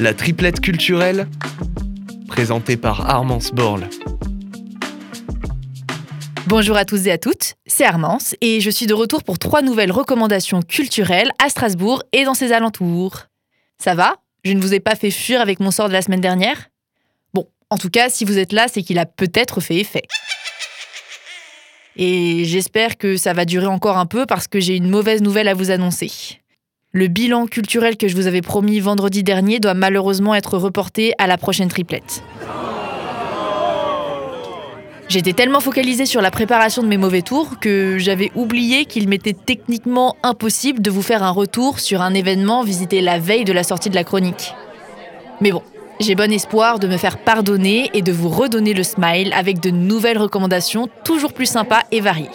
La triplette culturelle, présentée par Armance Borle. Bonjour à tous et à toutes, c'est Armance et je suis de retour pour trois nouvelles recommandations culturelles à Strasbourg et dans ses alentours. Ça va? Je ne vous ai pas fait fuir avec mon sort de la semaine dernière? Bon, en tout cas, si vous êtes là, c'est qu'il a peut-être fait effet. Et j'espère que ça va durer encore un peu parce que j'ai une mauvaise nouvelle à vous annoncer. Le bilan culturel que je vous avais promis vendredi dernier doit malheureusement être reporté à la prochaine triplette. J'étais tellement focalisée sur la préparation de mes mauvais tours que j'avais oublié qu'il m'était techniquement impossible de vous faire un retour sur un événement visité la veille de la sortie de la chronique. Mais bon, j'ai bon espoir de me faire pardonner et de vous redonner le smile avec de nouvelles recommandations toujours plus sympas et variées.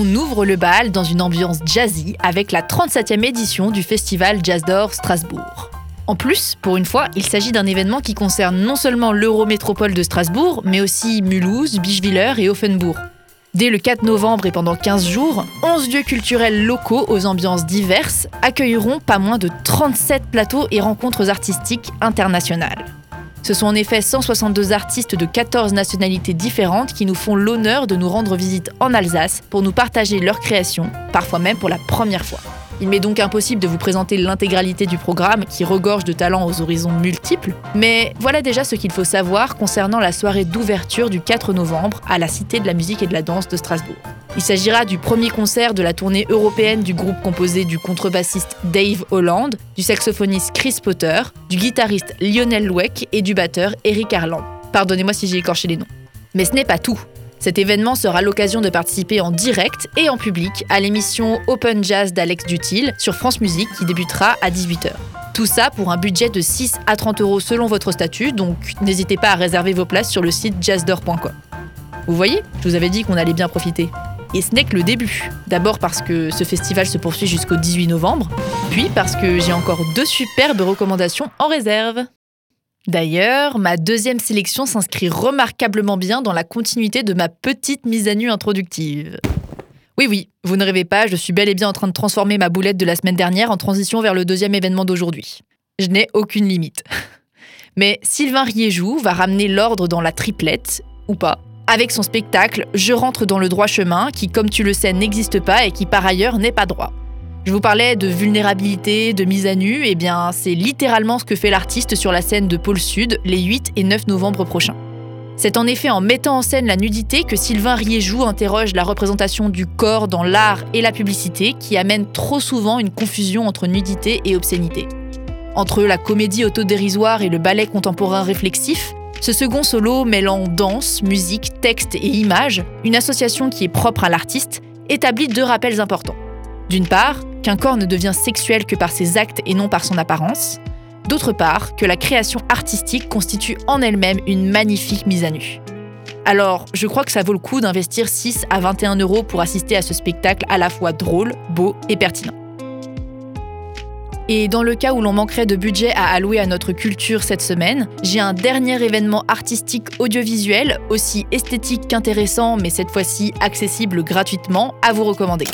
On ouvre le bal dans une ambiance jazzy avec la 37e édition du festival Jazz d'Or Strasbourg. En plus, pour une fois, il s'agit d'un événement qui concerne non seulement l'Eurométropole de Strasbourg, mais aussi Mulhouse, Bischwiller et Offenbourg. Dès le 4 novembre et pendant 15 jours, 11 lieux culturels locaux aux ambiances diverses accueilleront pas moins de 37 plateaux et rencontres artistiques internationales. Ce sont en effet 162 artistes de 14 nationalités différentes qui nous font l'honneur de nous rendre visite en Alsace pour nous partager leurs créations, parfois même pour la première fois. Il m'est donc impossible de vous présenter l'intégralité du programme qui regorge de talents aux horizons multiples, mais voilà déjà ce qu'il faut savoir concernant la soirée d'ouverture du 4 novembre à la Cité de la musique et de la danse de Strasbourg. Il s'agira du premier concert de la tournée européenne du groupe composé du contrebassiste Dave Holland, du saxophoniste Chris Potter, du guitariste Lionel Louek et du batteur Eric Arland. Pardonnez-moi si j'ai écorché les noms. Mais ce n'est pas tout. Cet événement sera l'occasion de participer en direct et en public à l'émission Open Jazz d'Alex Dutil sur France Musique qui débutera à 18h. Tout ça pour un budget de 6 à 30 euros selon votre statut, donc n'hésitez pas à réserver vos places sur le site jazzdor.com. Vous voyez, je vous avais dit qu'on allait bien profiter. Et ce n'est que le début. D'abord parce que ce festival se poursuit jusqu'au 18 novembre, puis parce que j'ai encore deux superbes recommandations en réserve. D'ailleurs, ma deuxième sélection s'inscrit remarquablement bien dans la continuité de ma petite mise à nu introductive. Oui, oui, vous ne rêvez pas, je suis bel et bien en train de transformer ma boulette de la semaine dernière en transition vers le deuxième événement d'aujourd'hui. Je n'ai aucune limite. Mais Sylvain Riéjou va ramener l'ordre dans la triplette, ou pas, avec son spectacle Je rentre dans le droit chemin, qui, comme tu le sais, n'existe pas et qui par ailleurs n'est pas droit. Je vous parlais de vulnérabilité, de mise à nu, et eh bien c'est littéralement ce que fait l'artiste sur la scène de Pôle Sud les 8 et 9 novembre prochains. C'est en effet en mettant en scène la nudité que Sylvain Riéjou interroge la représentation du corps dans l'art et la publicité qui amène trop souvent une confusion entre nudité et obscénité. Entre la comédie autodérisoire et le ballet contemporain réflexif, ce second solo mêlant danse, musique, texte et image, une association qui est propre à l'artiste, établit deux rappels importants. D'une part, qu'un corps ne devient sexuel que par ses actes et non par son apparence. D'autre part, que la création artistique constitue en elle-même une magnifique mise à nu. Alors, je crois que ça vaut le coup d'investir 6 à 21 euros pour assister à ce spectacle à la fois drôle, beau et pertinent. Et dans le cas où l'on manquerait de budget à allouer à notre culture cette semaine, j'ai un dernier événement artistique audiovisuel, aussi esthétique qu'intéressant, mais cette fois-ci accessible gratuitement, à vous recommander.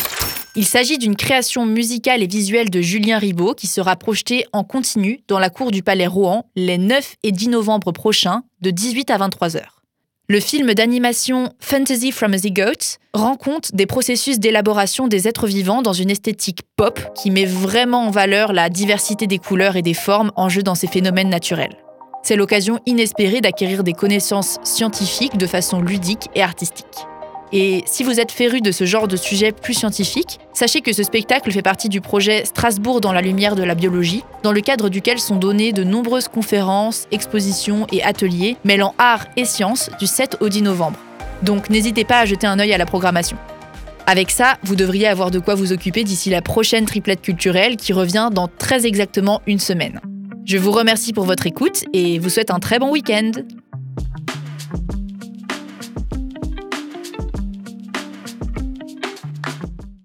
Il s'agit d'une création musicale et visuelle de Julien Ribaud qui sera projetée en continu dans la cour du Palais Rohan les 9 et 10 novembre prochains de 18 à 23 heures. Le film d'animation Fantasy from a Zygote rend compte des processus d'élaboration des êtres vivants dans une esthétique pop qui met vraiment en valeur la diversité des couleurs et des formes en jeu dans ces phénomènes naturels. C'est l'occasion inespérée d'acquérir des connaissances scientifiques de façon ludique et artistique. Et si vous êtes féru de ce genre de sujet plus scientifique, sachez que ce spectacle fait partie du projet Strasbourg dans la lumière de la biologie, dans le cadre duquel sont données de nombreuses conférences, expositions et ateliers mêlant art et science du 7 au 10 novembre. Donc n'hésitez pas à jeter un œil à la programmation. Avec ça, vous devriez avoir de quoi vous occuper d'ici la prochaine triplette culturelle qui revient dans très exactement une semaine. Je vous remercie pour votre écoute et vous souhaite un très bon week-end.